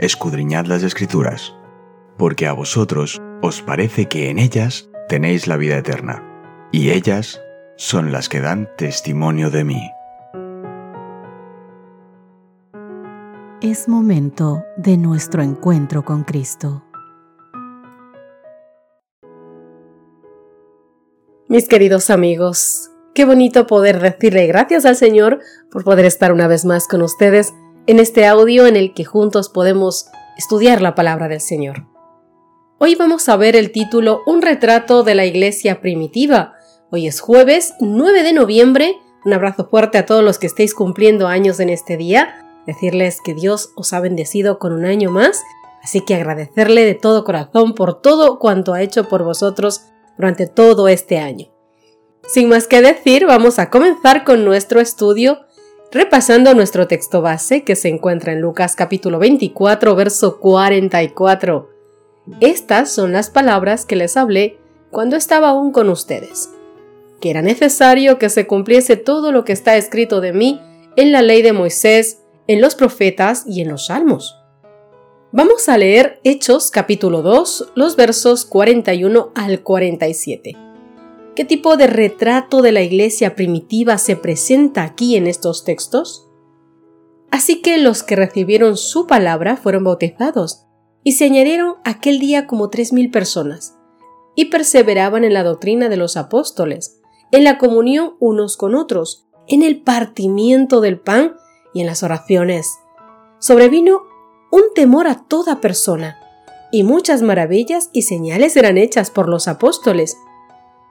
escudriñad las escrituras, porque a vosotros os parece que en ellas tenéis la vida eterna, y ellas son las que dan testimonio de mí. Es momento de nuestro encuentro con Cristo. Mis queridos amigos, qué bonito poder decirle gracias al Señor por poder estar una vez más con ustedes en este audio en el que juntos podemos estudiar la palabra del Señor. Hoy vamos a ver el título Un retrato de la iglesia primitiva. Hoy es jueves 9 de noviembre. Un abrazo fuerte a todos los que estéis cumpliendo años en este día. Decirles que Dios os ha bendecido con un año más, así que agradecerle de todo corazón por todo cuanto ha hecho por vosotros durante todo este año. Sin más que decir, vamos a comenzar con nuestro estudio repasando nuestro texto base que se encuentra en Lucas capítulo 24, verso 44. Estas son las palabras que les hablé cuando estaba aún con ustedes, que era necesario que se cumpliese todo lo que está escrito de mí en la ley de Moisés, en los profetas y en los salmos. Vamos a leer Hechos capítulo 2, los versos 41 al 47. ¿Qué tipo de retrato de la iglesia primitiva se presenta aquí en estos textos? Así que los que recibieron su palabra fueron bautizados, y se añadieron aquel día como tres mil personas, y perseveraban en la doctrina de los apóstoles, en la comunión unos con otros, en el partimiento del pan y en las oraciones. Sobrevino un temor a toda persona, y muchas maravillas y señales eran hechas por los apóstoles,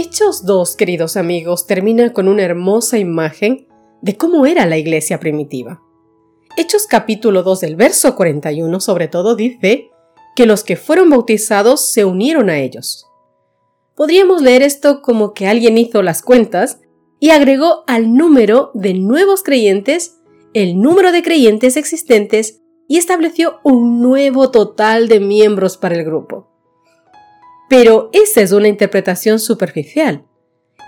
Hechos 2, queridos amigos, termina con una hermosa imagen de cómo era la iglesia primitiva. Hechos capítulo 2 del verso 41 sobre todo dice que los que fueron bautizados se unieron a ellos. Podríamos leer esto como que alguien hizo las cuentas y agregó al número de nuevos creyentes el número de creyentes existentes y estableció un nuevo total de miembros para el grupo. Pero esa es una interpretación superficial.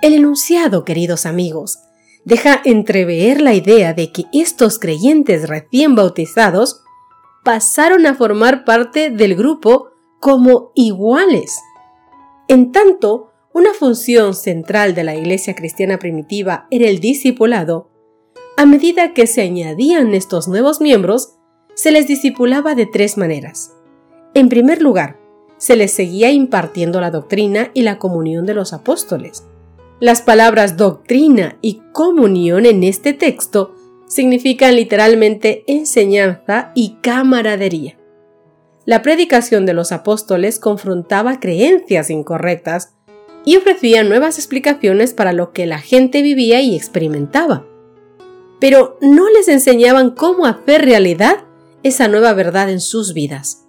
El enunciado, queridos amigos, deja entrever la idea de que estos creyentes recién bautizados pasaron a formar parte del grupo como iguales. En tanto, una función central de la Iglesia cristiana primitiva era el discipulado, a medida que se añadían estos nuevos miembros, se les discipulaba de tres maneras. En primer lugar, se les seguía impartiendo la doctrina y la comunión de los apóstoles. Las palabras doctrina y comunión en este texto significan literalmente enseñanza y camaradería. La predicación de los apóstoles confrontaba creencias incorrectas y ofrecía nuevas explicaciones para lo que la gente vivía y experimentaba. Pero no les enseñaban cómo hacer realidad esa nueva verdad en sus vidas.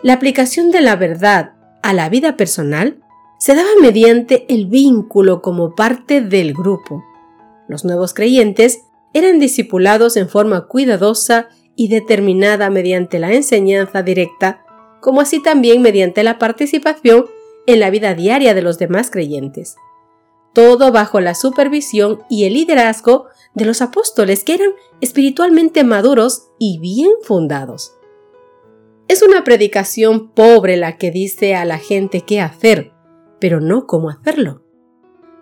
La aplicación de la verdad a la vida personal se daba mediante el vínculo como parte del grupo. Los nuevos creyentes eran discipulados en forma cuidadosa y determinada mediante la enseñanza directa, como así también mediante la participación en la vida diaria de los demás creyentes. Todo bajo la supervisión y el liderazgo de los apóstoles que eran espiritualmente maduros y bien fundados. Es una predicación pobre la que dice a la gente qué hacer, pero no cómo hacerlo.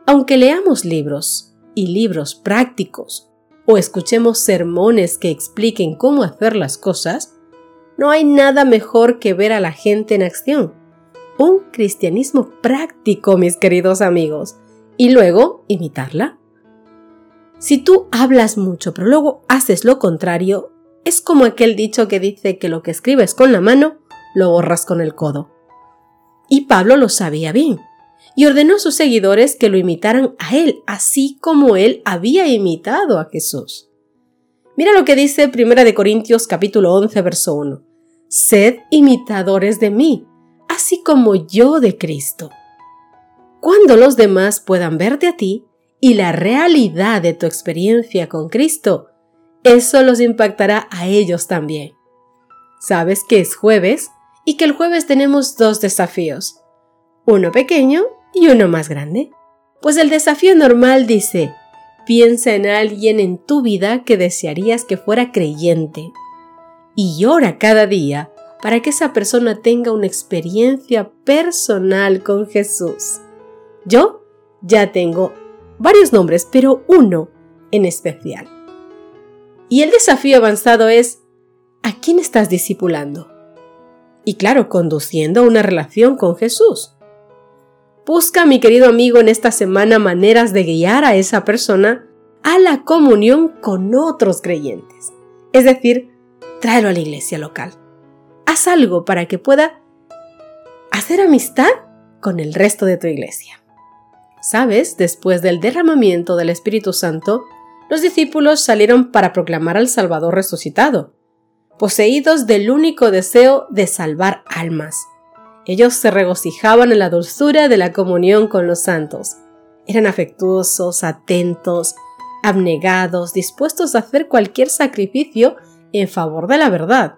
Aunque leamos libros y libros prácticos o escuchemos sermones que expliquen cómo hacer las cosas, no hay nada mejor que ver a la gente en acción. Un cristianismo práctico, mis queridos amigos, y luego imitarla. Si tú hablas mucho pero luego haces lo contrario, es como aquel dicho que dice que lo que escribes con la mano lo borras con el codo. Y Pablo lo sabía bien, y ordenó a sus seguidores que lo imitaran a él, así como él había imitado a Jesús. Mira lo que dice 1 de Corintios capítulo 11 verso 1. Sed imitadores de mí, así como yo de Cristo. Cuando los demás puedan verte a ti y la realidad de tu experiencia con Cristo, eso los impactará a ellos también. Sabes que es jueves y que el jueves tenemos dos desafíos, uno pequeño y uno más grande. Pues el desafío normal dice, piensa en alguien en tu vida que desearías que fuera creyente y ora cada día para que esa persona tenga una experiencia personal con Jesús. Yo ya tengo varios nombres, pero uno en especial. Y el desafío avanzado es, ¿a quién estás discipulando? Y claro, conduciendo una relación con Jesús. Busca, mi querido amigo, en esta semana maneras de guiar a esa persona a la comunión con otros creyentes. Es decir, tráelo a la iglesia local. Haz algo para que pueda hacer amistad con el resto de tu iglesia. Sabes, después del derramamiento del Espíritu Santo, los discípulos salieron para proclamar al Salvador resucitado, poseídos del único deseo de salvar almas. Ellos se regocijaban en la dulzura de la comunión con los santos. Eran afectuosos, atentos, abnegados, dispuestos a hacer cualquier sacrificio en favor de la verdad.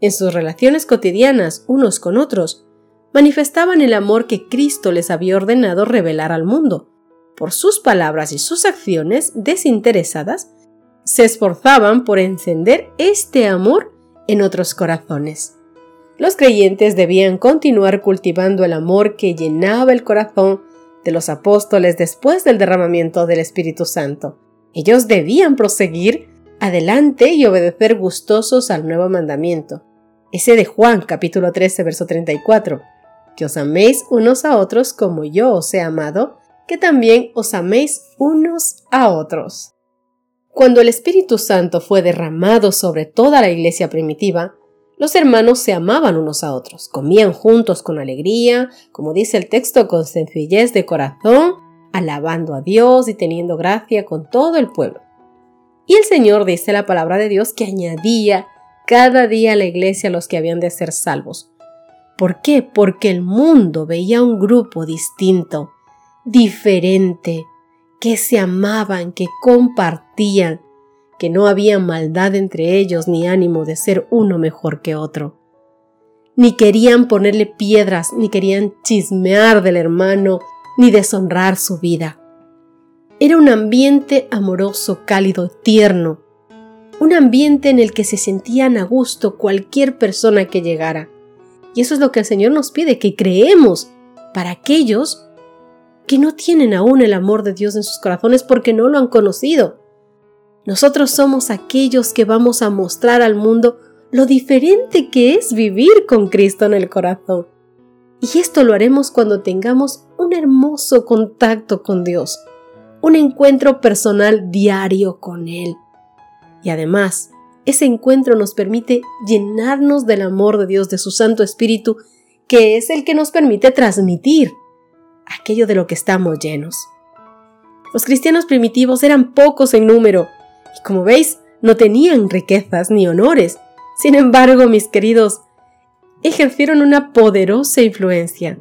En sus relaciones cotidianas unos con otros, manifestaban el amor que Cristo les había ordenado revelar al mundo, por sus palabras y sus acciones desinteresadas, se esforzaban por encender este amor en otros corazones. Los creyentes debían continuar cultivando el amor que llenaba el corazón de los apóstoles después del derramamiento del Espíritu Santo. Ellos debían proseguir adelante y obedecer gustosos al nuevo mandamiento. Ese de Juan capítulo 13 verso 34. Que os améis unos a otros como yo os he amado, que también os améis unos a otros. Cuando el Espíritu Santo fue derramado sobre toda la iglesia primitiva, los hermanos se amaban unos a otros, comían juntos con alegría, como dice el texto, con sencillez de corazón, alabando a Dios y teniendo gracia con todo el pueblo. Y el Señor dice la palabra de Dios que añadía cada día a la iglesia los que habían de ser salvos. ¿Por qué? Porque el mundo veía un grupo distinto, diferente, que se amaban, que compartían, que no había maldad entre ellos ni ánimo de ser uno mejor que otro. Ni querían ponerle piedras, ni querían chismear del hermano, ni deshonrar su vida. Era un ambiente amoroso, cálido, tierno, un ambiente en el que se sentían a gusto cualquier persona que llegara. Y eso es lo que el Señor nos pide, que creemos para aquellos que no tienen aún el amor de Dios en sus corazones porque no lo han conocido. Nosotros somos aquellos que vamos a mostrar al mundo lo diferente que es vivir con Cristo en el corazón. Y esto lo haremos cuando tengamos un hermoso contacto con Dios, un encuentro personal diario con Él. Y además, ese encuentro nos permite llenarnos del amor de Dios, de su Santo Espíritu, que es el que nos permite transmitir aquello de lo que estamos llenos. Los cristianos primitivos eran pocos en número y como veis no tenían riquezas ni honores. Sin embargo, mis queridos, ejercieron una poderosa influencia.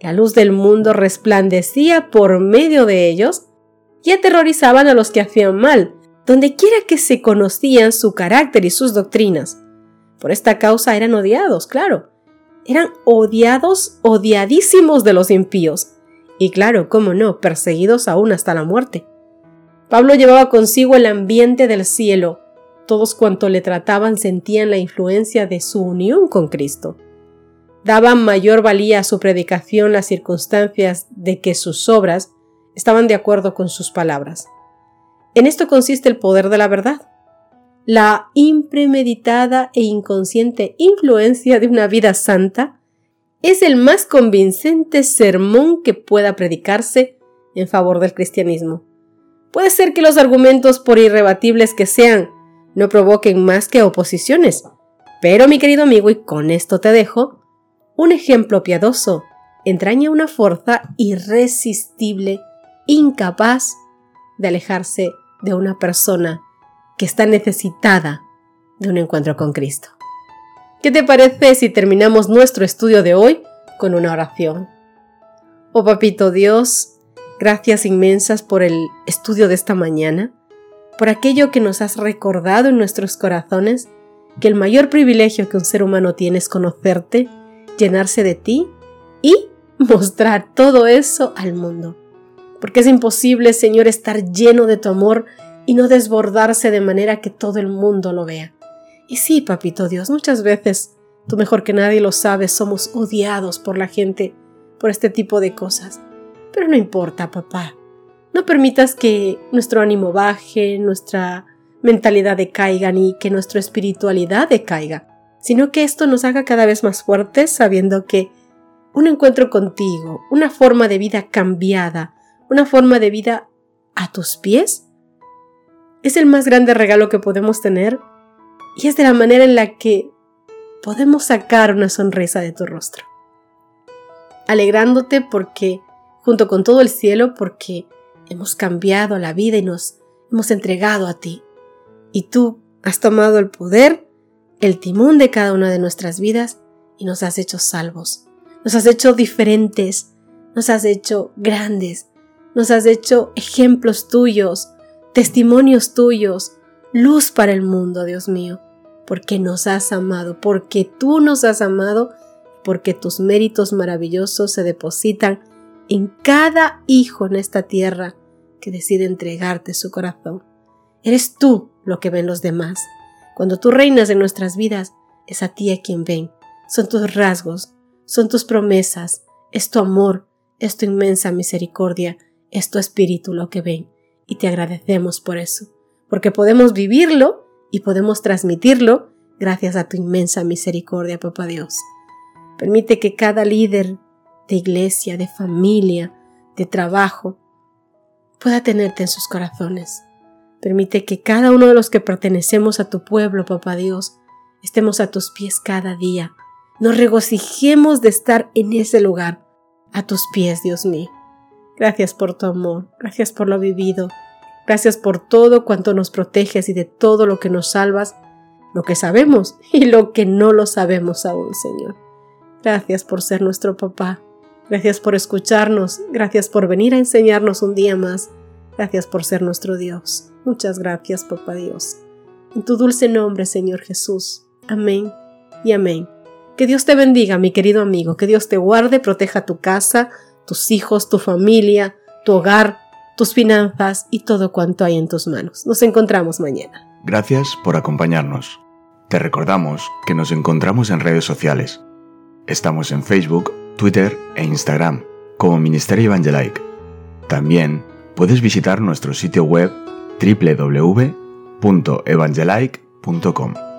La luz del mundo resplandecía por medio de ellos y aterrorizaban a los que hacían mal, donde quiera que se conocían su carácter y sus doctrinas. Por esta causa eran odiados, claro. Eran odiados, odiadísimos de los impíos y claro, cómo no, perseguidos aún hasta la muerte. Pablo llevaba consigo el ambiente del cielo. Todos cuanto le trataban sentían la influencia de su unión con Cristo. Daban mayor valía a su predicación las circunstancias de que sus obras estaban de acuerdo con sus palabras. En esto consiste el poder de la verdad. La impremeditada e inconsciente influencia de una vida santa es el más convincente sermón que pueda predicarse en favor del cristianismo. Puede ser que los argumentos, por irrebatibles que sean, no provoquen más que oposiciones, pero mi querido amigo, y con esto te dejo, un ejemplo piadoso entraña una fuerza irresistible, incapaz de alejarse de una persona que está necesitada de un encuentro con Cristo. ¿Qué te parece si terminamos nuestro estudio de hoy con una oración? Oh Papito Dios, gracias inmensas por el estudio de esta mañana, por aquello que nos has recordado en nuestros corazones, que el mayor privilegio que un ser humano tiene es conocerte, llenarse de ti y mostrar todo eso al mundo. Porque es imposible, Señor, estar lleno de tu amor y no desbordarse de manera que todo el mundo lo vea. Y sí, papito Dios, muchas veces, tú mejor que nadie lo sabes, somos odiados por la gente por este tipo de cosas. Pero no importa, papá. No permitas que nuestro ánimo baje, nuestra mentalidad decaiga ni que nuestra espiritualidad decaiga, sino que esto nos haga cada vez más fuertes sabiendo que un encuentro contigo, una forma de vida cambiada, una forma de vida a tus pies, es el más grande regalo que podemos tener y es de la manera en la que podemos sacar una sonrisa de tu rostro. Alegrándote porque, junto con todo el cielo, porque hemos cambiado la vida y nos hemos entregado a ti. Y tú has tomado el poder, el timón de cada una de nuestras vidas y nos has hecho salvos. Nos has hecho diferentes, nos has hecho grandes, nos has hecho ejemplos tuyos, testimonios tuyos, luz para el mundo, Dios mío porque nos has amado, porque tú nos has amado, porque tus méritos maravillosos se depositan en cada hijo en esta tierra que decide entregarte su corazón. Eres tú lo que ven los demás. Cuando tú reinas en nuestras vidas, es a ti a quien ven. Son tus rasgos, son tus promesas, es tu amor, es tu inmensa misericordia, es tu espíritu lo que ven. Y te agradecemos por eso, porque podemos vivirlo y podemos transmitirlo gracias a tu inmensa misericordia, Papá Dios. Permite que cada líder de iglesia, de familia, de trabajo, pueda tenerte en sus corazones. Permite que cada uno de los que pertenecemos a tu pueblo, Papá Dios, estemos a tus pies cada día. Nos regocijemos de estar en ese lugar, a tus pies, Dios mío. Gracias por tu amor, gracias por lo vivido, Gracias por todo cuanto nos proteges y de todo lo que nos salvas, lo que sabemos y lo que no lo sabemos aún, Señor. Gracias por ser nuestro papá. Gracias por escucharnos. Gracias por venir a enseñarnos un día más. Gracias por ser nuestro Dios. Muchas gracias, papá Dios. En tu dulce nombre, Señor Jesús. Amén y amén. Que Dios te bendiga, mi querido amigo. Que Dios te guarde, proteja tu casa, tus hijos, tu familia, tu hogar tus finanzas y todo cuanto hay en tus manos. Nos encontramos mañana. Gracias por acompañarnos. Te recordamos que nos encontramos en redes sociales. Estamos en Facebook, Twitter e Instagram como Ministerio Evangelike. También puedes visitar nuestro sitio web www.evangelike.com.